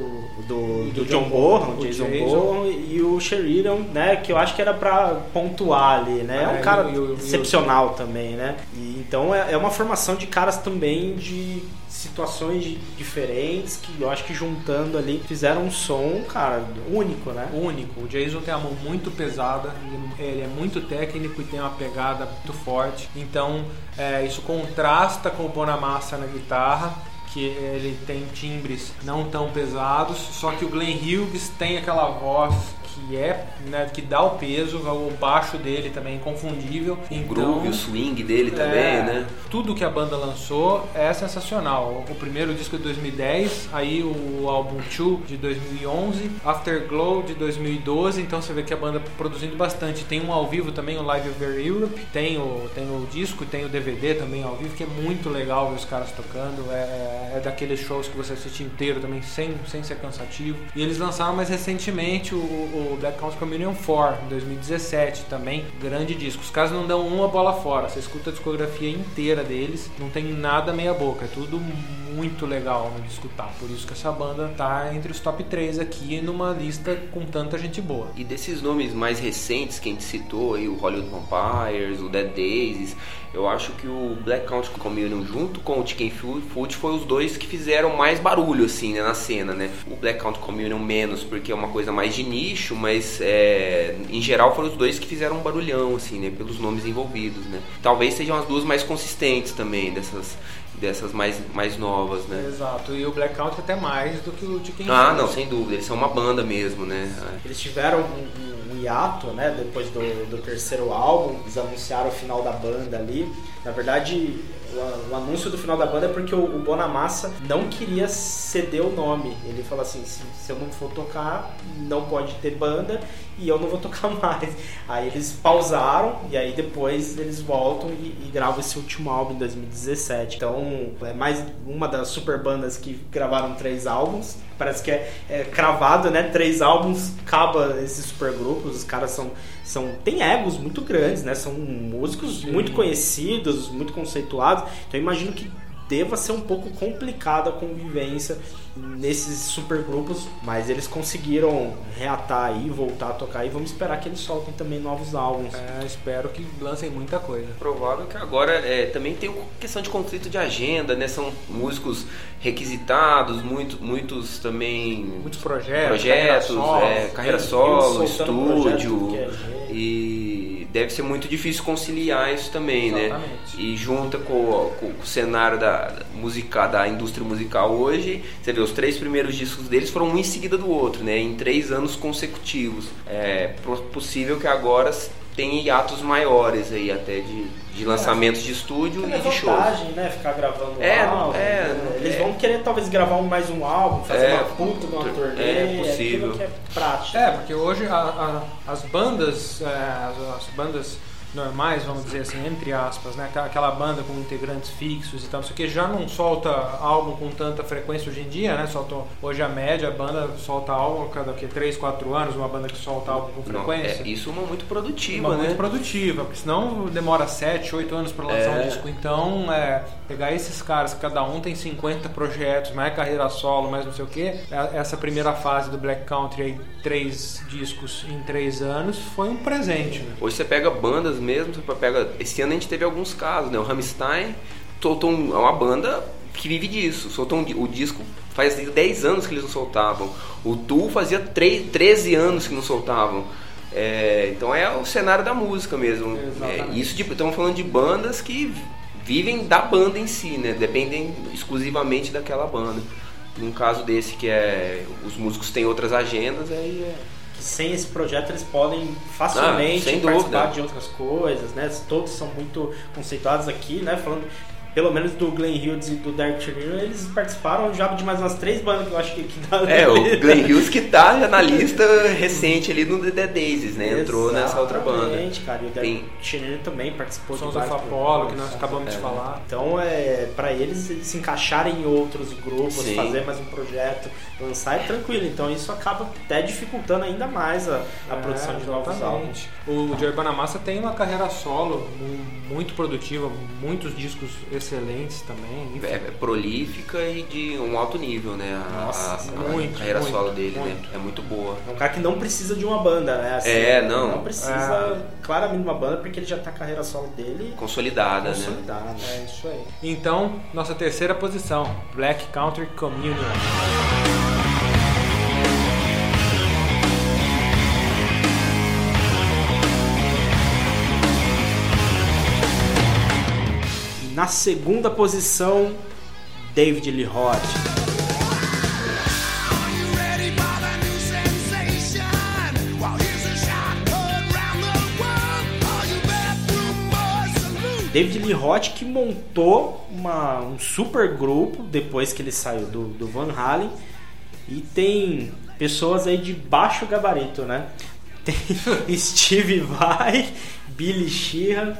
do, do John Bonham, o Jason, Jason. Bonham, e o Sheridan, né? Que eu acho que era pra pontuar ali, né? É um É, cara e e excepcional também, né? E, então é, é uma formação de caras também de situações diferentes que eu acho que juntando ali fizeram um som, cara, único, né? único. O Jason tem a mão muito pesada, ele é muito técnico e tem uma pegada muito forte. Então é, isso contrasta com o Bonamassa na guitarra. Que ele tem timbres não tão pesados, só que o Glenn Hughes tem aquela voz que é, né, que dá o peso, o baixo dele também é inconfundível. O Então, groove, o swing dele também, é, né? Tudo que a banda lançou é sensacional. O primeiro disco é de 2010, aí o álbum Two de 2011, Afterglow de 2012. Então você vê que a banda produzindo bastante. Tem um ao vivo também, o Live Over Europe. Tem o, tem o disco, tem o DVD também ao vivo, que é muito legal ver os caras tocando. É, é daqueles shows que você assiste inteiro também, sem, sem ser cansativo. E eles lançaram mais recentemente o, o Black Country Communion 4, em 2017 também. Grande disco. Os caras não dão uma bola fora. Você escuta a discografia inteira deles, não tem nada meia boca. É tudo muito legal de escutar. Por isso que essa banda tá entre os top 3 aqui numa lista com tanta gente boa. E desses nomes mais recentes que a gente citou aí, o Hollywood Vampires, o Dead Daisies, eu acho que o Black Country Communion junto com o Chicken Food foi os dois que fizeram mais barulho assim né, na cena, né? O Black Country Communion menos porque é uma coisa mais de nicho, mas é, em geral foram os dois que fizeram um barulhão assim, né? Pelos nomes envolvidos, né? Talvez sejam as duas mais consistentes também dessas dessas mais mais novas, né? Exato. E o Black Country até mais do que o Chicken Ah, não, sem dúvida, eles são uma banda mesmo, né? Eles tiveram um, um- um hiato, né? Depois do, do terceiro álbum, eles anunciaram o final da banda ali. Na verdade, o, o anúncio do final da banda é porque o, o Bonamassa não queria ceder o nome. Ele falou assim: se, se eu não for tocar, não pode ter banda e eu não vou tocar mais. Aí eles pausaram e aí depois eles voltam e, e gravam esse último álbum em 2017. Então é mais uma das super bandas que gravaram três álbuns. Parece que é, é cravado, né? Três álbuns, acaba esses super grupos. Os caras são, são. tem egos muito grandes, né? São músicos muito conhecidos, muito conceituados. Então eu imagino que deva ser um pouco complicada a convivência nesses super grupos, mas eles conseguiram reatar aí, voltar a tocar e vamos esperar que eles soltem também novos álbuns. É, espero que lancem muita coisa. Provável que agora é, também tem uma questão de conflito de agenda, né? São músicos requisitados, muito, muitos também Muitos projetos, projetos, carreira solo, é, carreira solo, estúdio é e deve ser muito difícil conciliar isso também, né? Exatamente. E junta com, com o cenário da música, da indústria musical hoje, você vê os três primeiros discos deles foram um em seguida do outro, né? Em três anos consecutivos. É possível que agora tenha hiatos maiores aí até de, de lançamentos de estúdio É e de shows. vantagem, né? Ficar gravando É, álbum. é, né? Eles é. vão querer talvez gravar um- mais um álbum, fazer É, uma puta de uma é turnê. É possível. aquilo que é prático. É, porque hoje a- a- as bandas, é, as, as bandas normais, vamos dizer assim, entre aspas, né? Aquela- banda com integrantes fixos e tal, não sei o que, já não solta álbum com tanta frequência hoje em dia, né? Solta, hoje a média, a banda solta álbum a cada que, 3, 4 anos, uma banda que solta álbum com Não, frequência. é, isso é uma muito produtiva, Uma né? muito produtiva, porque senão demora 7, 8 anos para lançar um É. disco. Então, é, pegar esses caras, que cada um tem 50 projetos, mais carreira solo, mais não sei o que, essa primeira fase do Black Country, aí, três discos em três anos, foi um presente. né? Hoje você pega bandas mesmo, você pega. Esse ano a gente teve alguns casos, né? O Rammstein soltou um- é uma banda que vive disso. Soltou um o disco faz 10 anos que eles não soltavam. O Tool fazia tre- 13 anos que não soltavam. É, então é o cenário da música mesmo. É, isso de- estamos falando de bandas que vivem da banda em si, né? Dependem exclusivamente daquela banda. Num caso desse que é os músicos têm outras agendas, aí é sem esse projeto eles podem facilmente Ah, participar de outras coisas, né? Todos são muito conceituados aqui, né? Falando pelo menos do Glenn Hughes e do Derek Cheney, eles participaram já de mais umas três bandas que eu acho que, que dá É, o Glenn Hughes que tá já na lista recente ali no The Daisies, né? Entrou nessa outra banda. Exatamente, cara. E o Derek também participou Sons de vários Apollo, que nós acabamos de falar. Então, é, para eles, eles se encaixarem em outros grupos, Sim. fazer mais um projeto, lançar é tranquilo. Então, isso acaba até dificultando ainda mais a, a É, produção de novos álbuns. exatamente. O Joey Bonamassa tem uma carreira solo mu- muito produtiva, muitos discos excelentes também. enfim. É, é prolífica e de um alto nível, né? A, Nossa, a- a muito, carreira muito, solo dele, né? muito. É muito boa. É um cara que não precisa de uma banda, né? Assim, É, não. Não precisa claramente de uma banda, porque ele já tá a carreira solo dele Consolidada, né? consolidada. É isso aí. Então, nossa terceira posição, Black Country Communion. Na segunda posição, David Lee Roth. David Lee Roth que montou uma- um super grupo depois que ele saiu do, do Van Halen e tem pessoas aí de baixo gabarito, né? Tem Steve Vai, Billy Sheehan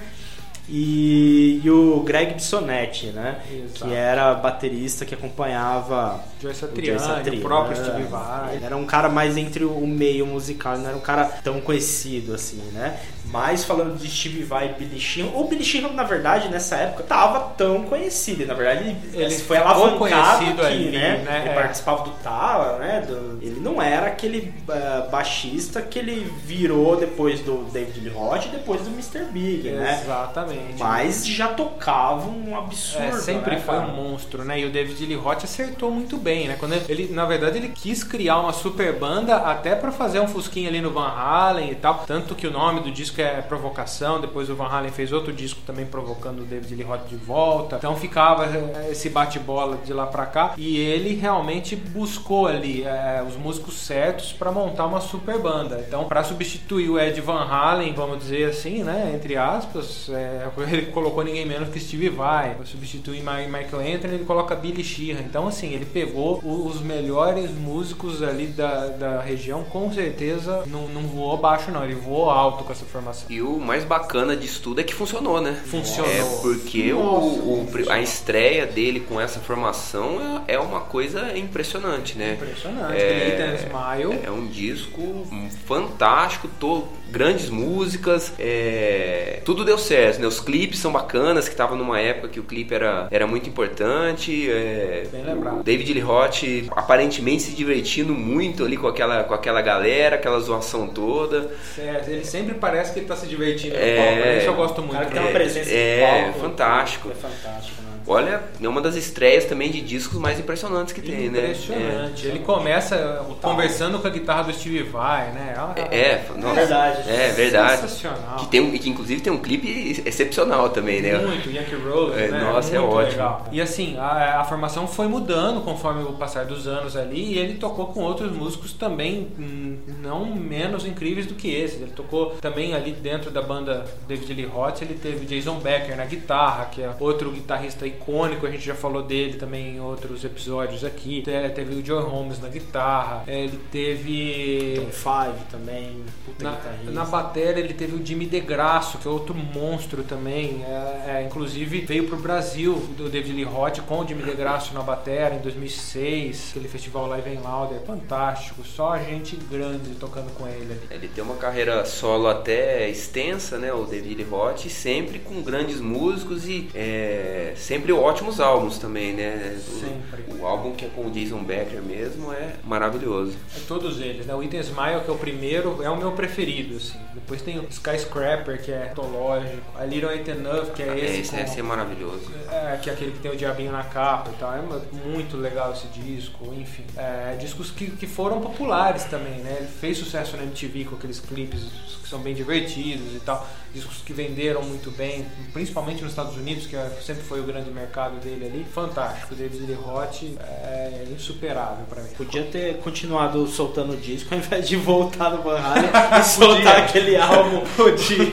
e, e o Greg Bissonetti, né? Exato. Que era baterista que acompanhava o Satriani, Joe Satriani, o próprio né? Steve Vai. Ele era um cara mais entre o meio musical, não era um cara tão conhecido assim, né? Mas falando de Steve Vai e Billy Sheehan, o Billy Sheehan, na verdade, nessa época, tava tão conhecido. Na verdade, ele, Ele foi alavancado aqui, ali, né? né? Ele É. participava do Tala, né? Do- ele não era aquele eh, baixista que ele virou depois do David Lee Roth e depois do Mr. Big, né? Exatamente. Mas já tocava um absurdo, É, sempre né, foi um monstro, né? E o David Lee Roth acertou muito bem, né? Quando ele, na verdade, ele quis criar uma super banda até pra fazer um fusquinha ali no Van Halen e tal. Tanto que o nome do disco é Provocação. Depois o Van Halen fez outro disco também provocando o David Lee Roth de volta. Então ficava é, esse bate-bola de lá pra cá. E ele realmente buscou ali é, os músicos certos pra montar uma super banda. Então, pra substituir o Ed Van Halen, vamos dizer assim, né? Entre aspas, é, ele colocou ninguém menos que Steve Vai. Pra substituir Michael Anthony, ele coloca Billy Sheehan. Então, assim, ele pegou os melhores músicos ali da, da região, com certeza não, não voou baixo, não. Ele voou alto com essa formação. E o mais bacana disso tudo é que funcionou, né? Funcionou. É porque o- Nossa, o, a estreia dele com essa formação é, é uma coisa impressionante, né? Impressionante. É, Smile. É um disco fantástico, to- grandes músicas, é, tudo deu certo, né? Os clipes são bacanas, que tava numa época que o clipe era, era muito importante. é, Bem lembrado. o David Lee Roth aparentemente se divertindo muito ali com aquela, com aquela galera, aquela zoação toda. Certo, ele sempre parece que ele tá se divertindo no É. palco. né? Isso eu gosto O muito. cara que tem uma presença É, de palco, fantástico. É fantástico, né? Olha, é uma das estreias também de discos mais impressionantes que tem, né? Impressionante. Ele começa conversando com a guitarra do Steve Vai, né? Ah, É, é, nossa, verdade. É verdade. Sensacional. Que, tem, que inclusive tem um clipe excepcional também, né? Muito, Yankee Rose, É, né? nossa, é Muito ótimo. legal. E assim, a, a formação foi mudando conforme o passar dos anos ali e ele tocou com outros músicos também hum, não menos incríveis do que esses. Ele tocou também ali dentro da banda David Lee Roth, ele teve Jason Becker na guitarra, que é outro guitarrista icônico, a gente já falou dele também em outros episódios aqui. Te- Teve o Joe Holmes na guitarra, é, ele teve... Tom Five também, puta Na, guitarrista. na bateria ele teve o Jimmy DeGrasso, que é outro monstro também. É, é, inclusive veio pro Brasil do David Lee Roth com o Jimmy DeGrasso na bateria em 2006. Aquele festival Live em Lauder, fantástico. Só gente grande tocando com ele ali. Ele tem uma carreira solo até extensa, né? O David Lee Roth, sempre com grandes músicos e é, sempre ótimos álbuns também, né? O, Sempre. O álbum que é com o Jason Becker mesmo é maravilhoso. É todos eles, né? O Item Smile, que é o primeiro, é o meu preferido, assim. Depois tem o Skyscraper, que é antológico. A Little Ain't Enough, que é É, esse. esse, com- esse é maravilhoso. É, que é aquele que tem o diabinho na capa e tal. É muito legal esse disco, enfim. É, discos que, que foram populares também, né? Ele fez sucesso na MTV com aqueles clipes que são bem divertidos e tal. Discos que venderam muito bem, principalmente nos Estados Unidos, que é- sempre foi o grande mercado dele ali, fantástico. O David Lee Roth é insuperável pra mim. Podia ter continuado soltando o disco ao invés de voltar no Van Halen e soltar aquele álbum. Podia.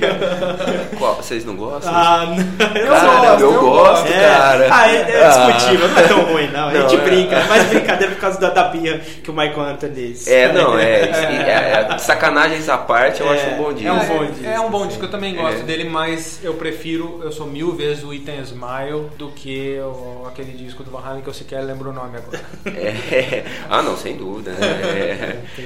Qual- vocês não gostam? Ah, não. Eu Cara, gosto. eu gosto, É. cara. Ah, é, é Ah. discutível, não é tão ruim, não. A gente é. brinca, é mais brincadeira por causa da, da birra que o Michael Anthony É, não, é, é, é, Sacanagens à parte, eu É, acho um bom disco. é um bom disco, É um bom disco, eu também gosto É. dele, mas eu prefiro, eu sou mil vezes o Ethan Smile do que o- aquele disco do Van Halen que eu sequer lembro o nome agora. É. Ah, não, sem dúvida. né?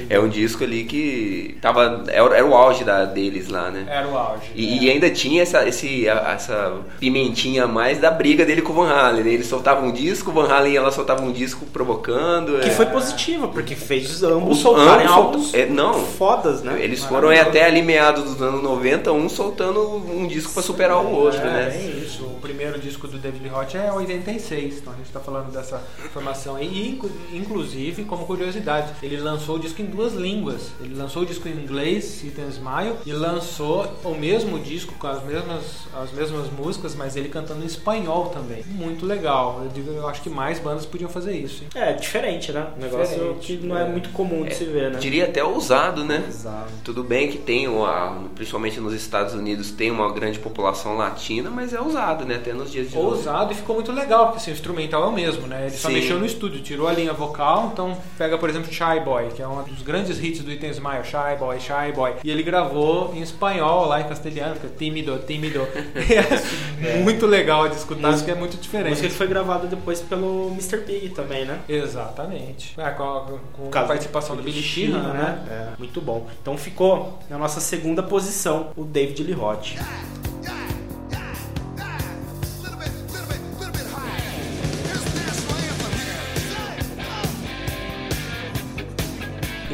É, é um disco ali que tava, era, era o auge da, deles lá, né? Era o auge. E, e ainda tinha essa, esse, a- essa pimentinha a mais da briga dele com o Van Halen. né? Ele soltava um disco, o Van Halen ela soltava um disco provocando. Que é. foi positivo, porque fez ambos Os- soltarem ambos álbuns soltam- é, não. fodas, né? Eles foram até ali meados dos anos 90, um soltando um disco pra superar o outro, É, né? é isso. O primeiro disco do David Roth é 86, então a gente tá falando dessa formação aí. E, inclu- inclusive, como curiosidade, ele lançou o disco em duas línguas. Ele lançou o disco em inglês, Ethan Smile, e lançou o mesmo disco com as mesmas, as mesmas músicas, mas ele cantando em espanhol também. Muito legal. Eu, digo, eu acho que mais bandas podiam fazer isso. hein? É, diferente, né? Um negócio Diferente, que não é, é. muito comum de se ver, né? Diria até ousado, né? Exato. Tudo bem que tem, uma, principalmente nos Estados Unidos, tem uma grande população latina, mas é ousado, né? Até nos dias de hoje. Ousado e ficou muito legal, porque assim, o instrumental é o mesmo, né? Ele só Sim. mexeu no estúdio, tirou a linha vocal, então pega, por exemplo, Shy Boy, que é um dos grandes hits do Ethan Smile, Shy Boy, Shy Boy. E ele gravou em espanhol, lá em castelhano, que é tímido, tímido. é muito legal de escutar, porque é muito diferente. música que foi gravada depois pelo Mr. Big também, né? Exatamente. É, com a, com a participação do Billy Sheehan, né? É, muito bom. Então ficou na nossa segunda posição o David Lee Roth.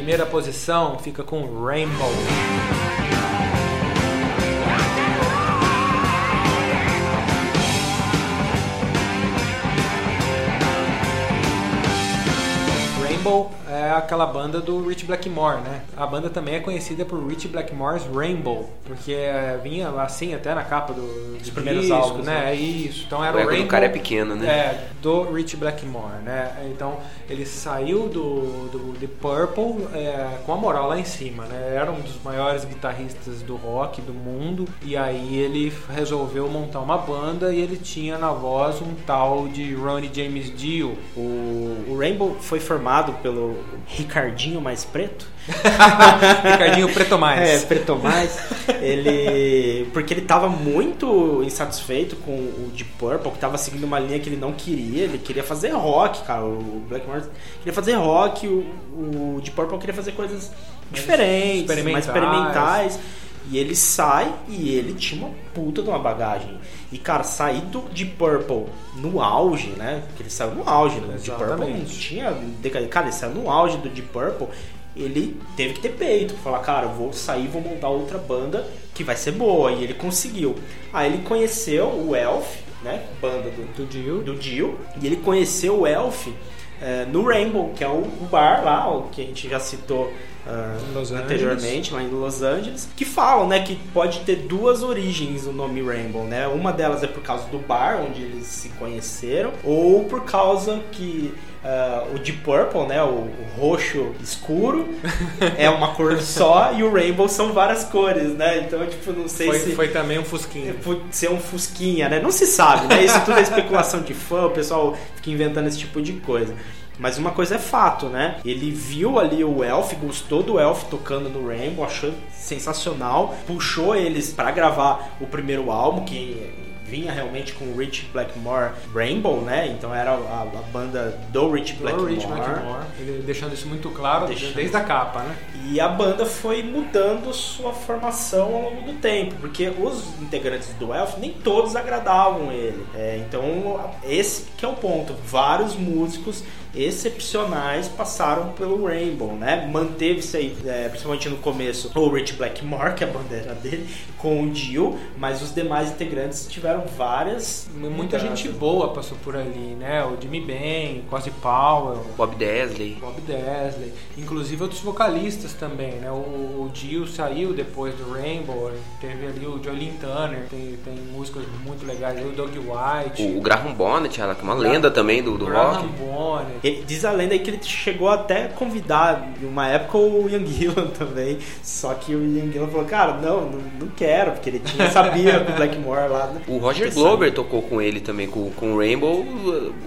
Primeira posição fica com Rainbow. Rainbow é aquela banda do Rich Blackmore, né? A banda também é conhecida por Rich Blackmore's Rainbow, porque vinha assim até na capa do, do primeiros disco, álbuns, né? né? É isso. Então era O o do Rainbow. cara é pequeno, né? É, do Rich Blackmore, né? Então ele saiu do, do The Purple é, com a moral lá em cima, né? Era um dos maiores guitarristas do rock do mundo e aí ele resolveu montar uma banda e ele tinha na voz um tal de Ronnie James Dio. O, o Rainbow foi formado pelo Ricardinho mais preto. Ricardinho Preto Mais. É, preto mais. ele. Porque ele tava muito insatisfeito com o Deep Purple, que tava seguindo uma linha que ele não queria. Ele queria fazer rock, cara. O Blackmore queria fazer rock, o, o Deep Purple queria fazer coisas diferentes, mais experimentais. experimentais. E ele sai e ele tinha uma puta de uma bagagem. E, cara, sair do Deep Purple no auge, né? Porque ele saiu no auge, né? Deep Purple não tinha decaído. Cara, ele saiu no auge do Deep Purple. Ele teve que ter peito. Falar, cara, vou sair, vou montar outra banda que vai ser boa. E ele conseguiu. Aí ele conheceu o Elf, né? Banda do, Do Dio. do Dio. E ele conheceu o Elf eh, no Rainbow, que é o, o bar lá, o que a gente já citou Los anteriormente, lá em Los Angeles, que falam, né, que pode ter duas origens o nome Rainbow, né? Uma delas é por causa do bar onde eles se conheceram, ou por causa que ah, o Deep Purple, né, o, o roxo escuro é uma cor só e o Rainbow são várias cores, né? Então, tipo, não sei Foi, se foi também um Fusquinha. por ser um fusquinha, né? Não se sabe, né? Isso tudo é especulação de fã, o pessoal fica inventando esse tipo de coisa. Mas uma coisa é fato, né? Ele viu ali o Elf, gostou do Elf tocando no Rainbow, achou sensacional, puxou eles pra gravar o primeiro álbum, que vinha realmente com o Rich Blackmore Rainbow, né? Então era a, a banda do Rich Do Blackmore. Rich Blackmore. Ele deixando isso muito claro Deixando. desde a capa, né? E a banda foi mudando sua formação ao longo do tempo, porque os integrantes do Elf nem todos agradavam ele. É, então, esse que é o ponto. Vários músicos excepcionais passaram pelo Rainbow, né? Manteve-se aí, é, principalmente no começo, o Rich Blackmore, que é a bandeira dele, com o Dio, mas os demais integrantes tiveram várias. Muita mudanças. gente boa passou por ali, né? O Jimmy Ben, Cozy Powell, Bob Desley. Bob Desley, inclusive outros vocalistas também, né? O, o Dio saiu depois do Rainbow, teve ali o Jolene Turner, tem, tem músicas muito legais, o Doug White, O Graham Bonnet, ela que é uma lenda também do, do Graham rock. Bonnet. Ele- diz a lenda aí que ele chegou até a convidar, em uma época, o Ian Gillan também. Só que o Ian Gillan falou, cara, não, não, não quero, porque ele tinha, sabia do Blackmore lá. né? O Roger Glover tocou com ele também, com, com o Rainbow,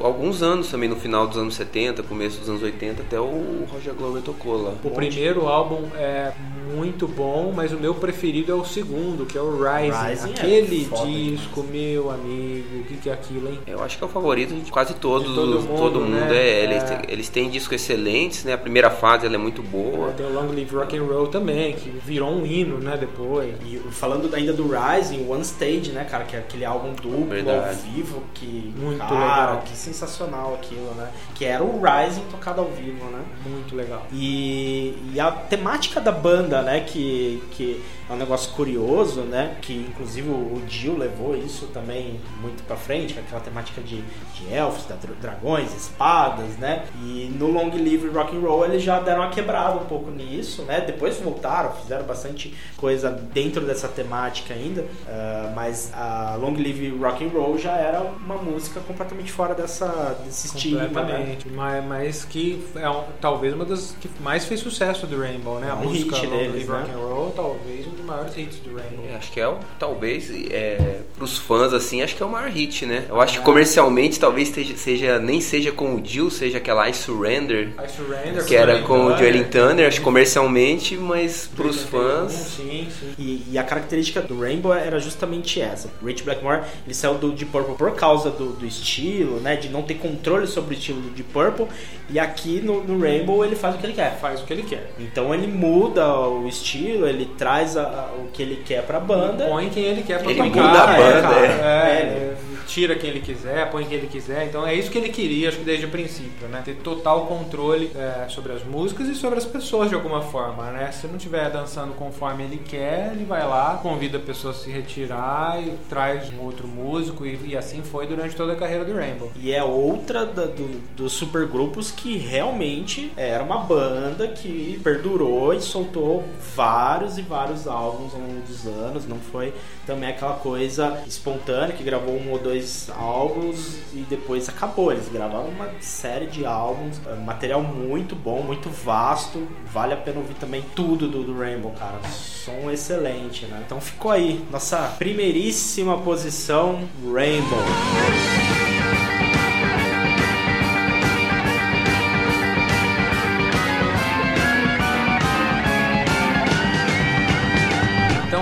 alguns anos também, no final dos anos 70, começo dos anos 80, até o Roger Glover tocou lá. O primeiro álbum é muito bom, mas o meu preferido é o segundo, que é o Rising. Rising é Aquele foda disco, meu amigo, o que, que é aquilo, hein? Eu acho que é o favorito de quase todos, De todo todo mundo, mundo. né? é, eles, É. eles têm discos excelentes, né? A primeira fase ela é muito boa. Tem o Long Live Rock and Roll também, que virou um hino, né, depois. E falando ainda do Rising, One Stage, né, cara, que é aquele álbum duplo Verdade. ao vivo que. Muito cara, legal. Que sensacional aquilo, né? Que era o Rising tocado ao vivo, né? Muito legal. E, e a temática da banda, né, que, que é um negócio curioso, né, que inclusive o Dio levou isso também muito pra frente, aquela temática de, de elfos, da- dragões, espadas, né, e no Long Live Rock and Roll eles já deram uma quebrada um pouco nisso, né, depois voltaram, fizeram bastante coisa dentro dessa temática ainda, ah, mas a Long Live Rock and Roll já era uma música completamente fora dessa, desse né? Completamente. Mas, mas que é um- talvez uma das que mais fez sucesso do Rainbow, né? É a um música hit Long deles, Live né? Rock and Roll, talvez dos maiores hits do Rainbow. É, acho que é, o- talvez, é, pros fãs, assim, acho que é o maior hit, né? Eu acho que comercialmente talvez esteja- seja, nem seja com o Jill, seja aquela I Surrender, I Surrender, que era com o Joelin Turner, acho comercialmente, mas pros fãs... Sim, sim. E, e a característica do Rainbow era justamente essa. O Rich Blackmore ele saiu do Deep Purple por causa do, do estilo, né? De não ter controle sobre o estilo do Deep Purple. E aqui no, no Rainbow ele faz o que ele quer. Faz o que ele quer. Então ele muda o estilo, ele traz a- o que ele quer pra banda. Põe quem ele quer pra Ele tocar. muda a é, banda, cara, é. é, tira quem ele quiser, põe quem ele quiser. Então é isso que ele queria, acho que desde o princípio, né? Ter total controle é, sobre as músicas e sobre as pessoas de alguma forma, né? Se não estiver dançando conforme ele quer, ele vai lá, convida a pessoa a se retirar e traz um outro músico e, e assim foi durante toda a carreira do Rainbow. E é outra da- do- dos supergrupos que realmente era uma banda que perdurou e soltou vários e vários álbuns ao longo dos anos. Não foi também aquela coisa espontânea que gravou um ou dois álbuns e depois acabou. Eles gravaram uma série de álbuns, é, material muito bom, muito vasto. Vale a pena ouvir também tudo do, do Rainbow, cara. Som excelente, né? Então ficou aí, nossa primeiríssima posição, Rainbow.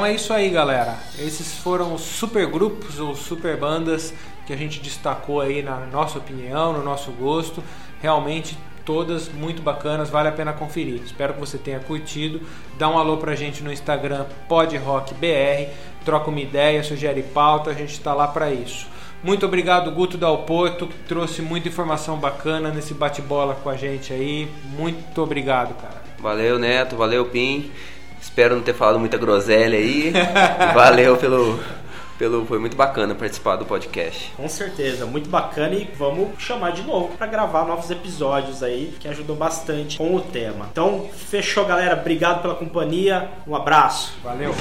É isso aí, galera. Esses foram os super grupos ou super bandas que a gente destacou aí na nossa opinião, no nosso gosto. Realmente todas muito bacanas, vale a pena conferir. Espero que você tenha curtido. Dá um alô pra gente no Instagram podrockbr, troca uma ideia, sugere pauta, a gente está lá para isso. Muito obrigado, Guto Dal Porto, que trouxe muita informação bacana nesse bate-bola com a gente aí. Muito obrigado, cara. Valeu, Neto, valeu, Pim. Espero não ter falado muita groselha aí. valeu pelo, pelo. Foi muito bacana participar do podcast. Com certeza, muito bacana e vamos chamar de novo para gravar novos episódios aí que ajudou bastante com o tema. Então, fechou, galera. Obrigado pela companhia. Um abraço. Valeu.